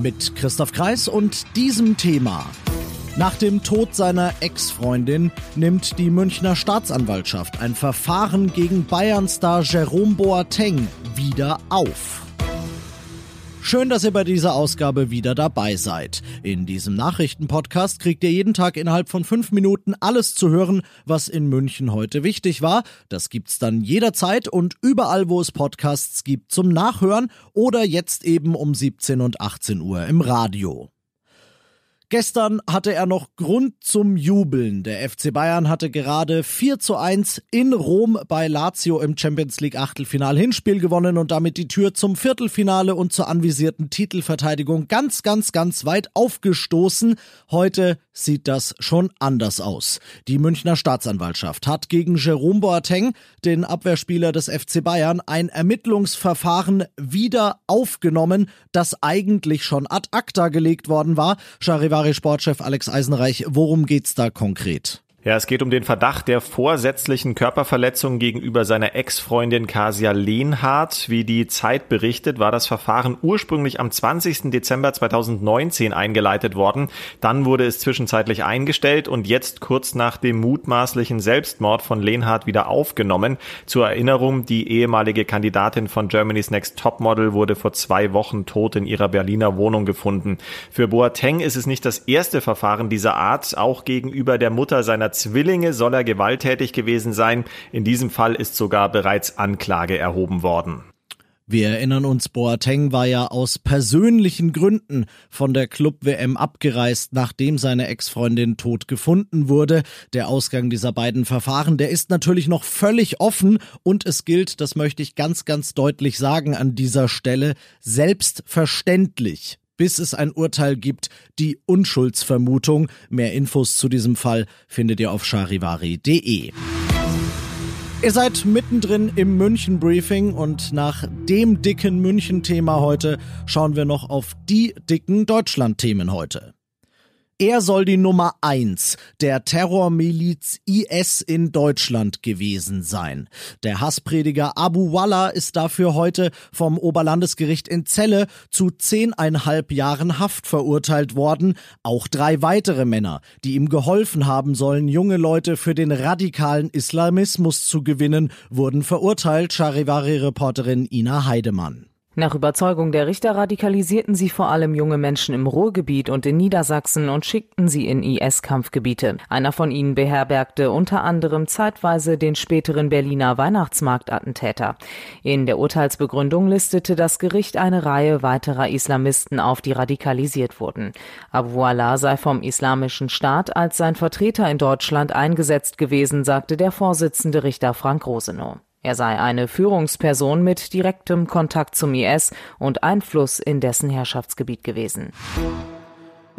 Mit Christoph Kreis und diesem Thema. Nach dem Tod seiner Ex-Freundin nimmt die Münchner Staatsanwaltschaft ein Verfahren gegen Bayern-Star Jerome Boateng wieder auf. Schön, dass ihr bei dieser Ausgabe wieder dabei seid. In diesem Nachrichtenpodcast kriegt ihr jeden Tag innerhalb von fünf Minuten alles zu hören, was in München heute wichtig war. Das gibt's dann jederzeit und überall, wo es Podcasts gibt zum Nachhören oder jetzt eben um 17 und 18 Uhr im Radio. Gestern hatte er noch Grund zum Jubeln. Der FC Bayern hatte gerade 4 zu 1 in Rom bei Lazio im Champions League Achtelfinal Hinspiel gewonnen und damit die Tür zum Viertelfinale und zur anvisierten Titelverteidigung ganz, ganz, ganz weit aufgestoßen. Heute sieht das schon anders aus. Die Münchner Staatsanwaltschaft hat gegen Jerome Boateng, den Abwehrspieler des FC Bayern, ein Ermittlungsverfahren wieder aufgenommen, das eigentlich schon ad acta gelegt worden war. Charivar Charivari-Sportchef Alex Eisenreich, worum geht's da konkret? Ja, es geht um den Verdacht der vorsätzlichen Körperverletzung gegenüber seiner Ex-Freundin Kasia Lehnhardt. Wie die Zeit berichtet, war das Verfahren ursprünglich am 20. Dezember 2019 eingeleitet worden. Dann wurde es zwischenzeitlich eingestellt und jetzt kurz nach dem mutmaßlichen Selbstmord von Lehnhardt wieder aufgenommen. Zur Erinnerung, die ehemalige Kandidatin von Germany's Next Topmodel wurde vor zwei Wochen tot in ihrer Berliner Wohnung gefunden. Für Boateng ist es nicht das erste Verfahren dieser Art. Auch gegenüber der Mutter seiner seiner Zwillinge soll er gewalttätig gewesen sein. In diesem Fall ist sogar bereits Anklage erhoben worden. Wir erinnern uns, Boateng war ja aus persönlichen Gründen von der Club-WM abgereist, nachdem seine Ex-Freundin tot gefunden wurde. Der Ausgang dieser beiden Verfahren, der ist natürlich noch völlig offen und es gilt, das möchte ich ganz, ganz deutlich sagen an dieser Stelle, selbstverständlich bis es ein Urteil gibt, die Unschuldsvermutung. Mehr Infos zu diesem Fall findet ihr auf charivari.de. Ihr seid mittendrin im München Briefing und nach dem dicken München Thema heute schauen wir noch auf die dicken Deutschland Themen heute. Er soll die Nummer eins der Terrormiliz IS in Deutschland gewesen sein. Der Hassprediger Abu Wallah ist dafür heute vom Oberlandesgericht in Celle zu zehneinhalb Jahren Haft verurteilt worden. Auch drei weitere Männer, die ihm geholfen haben sollen, junge Leute für den radikalen Islamismus zu gewinnen, wurden verurteilt. Charivari-Reporterin Ina Heidemann. Nach Überzeugung der Richter radikalisierten sie vor allem junge Menschen im Ruhrgebiet und in Niedersachsen und schickten sie in IS-Kampfgebiete. Einer von ihnen beherbergte unter anderem zeitweise den späteren Berliner Weihnachtsmarktattentäter. In der Urteilsbegründung listete das Gericht eine Reihe weiterer Islamisten auf, die radikalisiert wurden. Abu Allah sei vom Islamischen Staat als sein Vertreter in Deutschland eingesetzt gewesen, sagte der Vorsitzende Richter Frank Rosenow. Er sei eine Führungsperson mit direktem Kontakt zum IS und Einfluss in dessen Herrschaftsgebiet gewesen.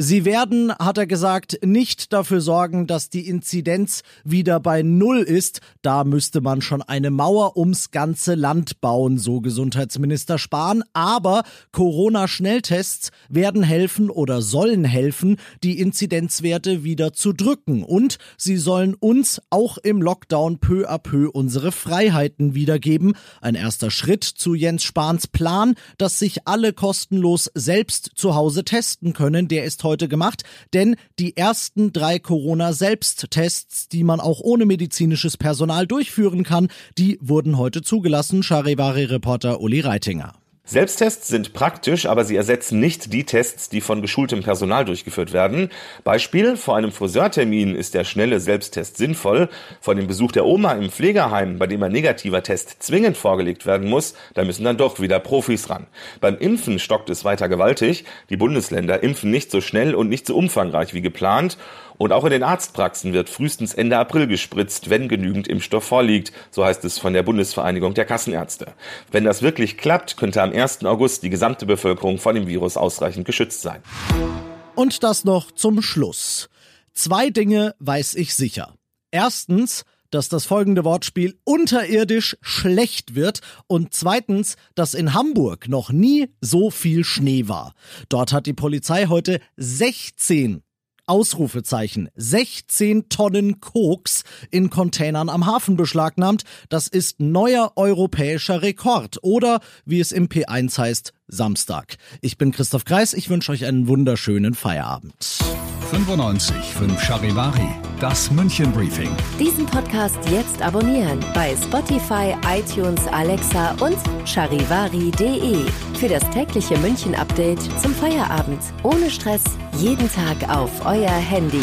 Sie werden, hat er gesagt, nicht dafür sorgen, dass die Inzidenz wieder bei Null ist. Da müsste man schon eine Mauer ums ganze Land bauen, so Gesundheitsminister Spahn. Aber Corona-Schnelltests werden helfen oder sollen helfen, die Inzidenzwerte wieder zu drücken. Und sie sollen uns auch im Lockdown peu à peu unsere Freiheiten wiedergeben. Ein erster Schritt zu Jens Spahns Plan, dass sich alle kostenlos selbst zu Hause testen können. Der ist heute gemacht, denn die ersten drei Corona-Selbsttests, die man auch ohne medizinisches Personal durchführen kann, die wurden heute zugelassen. Charivari-Reporter Uli Reitinger. Selbsttests sind praktisch, aber sie ersetzen nicht die Tests, die von geschultem Personal durchgeführt werden. Beispiel, vor einem Friseurtermin ist der schnelle Selbsttest sinnvoll. Vor dem Besuch der Oma im Pflegeheim, bei dem ein negativer Test zwingend vorgelegt werden muss, da müssen dann doch wieder Profis ran. Beim Impfen stockt es weiter gewaltig. Die Bundesländer impfen nicht so schnell und nicht so umfangreich wie geplant. Und auch in den Arztpraxen wird frühestens Ende April gespritzt, wenn genügend Impfstoff vorliegt, so heißt es von der Bundesvereinigung der Kassenärzte. Wenn das wirklich klappt, könnte am 1. August die gesamte Bevölkerung vor dem Virus ausreichend geschützt sein. Und das noch zum Schluss. Zwei Dinge weiß ich sicher. Erstens, dass das folgende Wortspiel unterirdisch schlecht wird und zweitens, dass in Hamburg noch nie so viel Schnee war. Dort hat die Polizei heute 16 Ausrufezeichen 16 Tonnen Koks in Containern am Hafen beschlagnahmt. Das ist neuer europäischer Rekord oder wie es im P1 heißt, Samstag. Ich bin Christoph Kreis, ich wünsche euch einen wunderschönen Feierabend. 95 5 Charivari, das München Briefing. Diesen Podcast jetzt abonnieren bei Spotify, iTunes, Alexa und charivari.de. Für das tägliche München Update zum Feierabend. Ohne Stress, jeden Tag auf euer Handy.